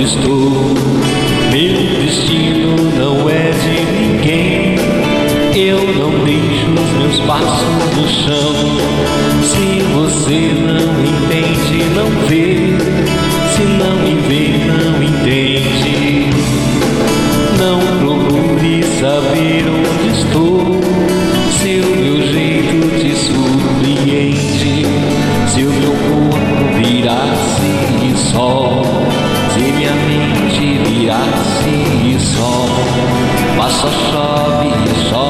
onde estou. Meu destino não é de ninguém. Eu não deixo os meus passos no chão. Se você não entende, não vê. Se não me vê, não entende. Não procure saber onde estou. e sol, passa chove e sol.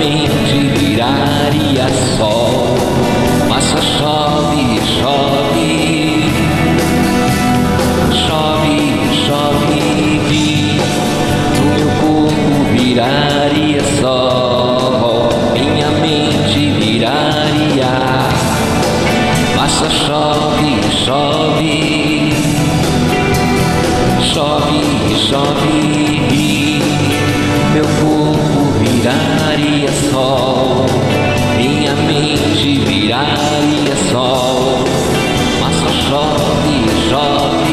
Lentamente viraria sol, mas só chove, chove, chove, chove, do meu corpo viraria sol, minha mente viraria, mas só chove, chove, chove, chove. hoje viraria sol, mas só chove e chove.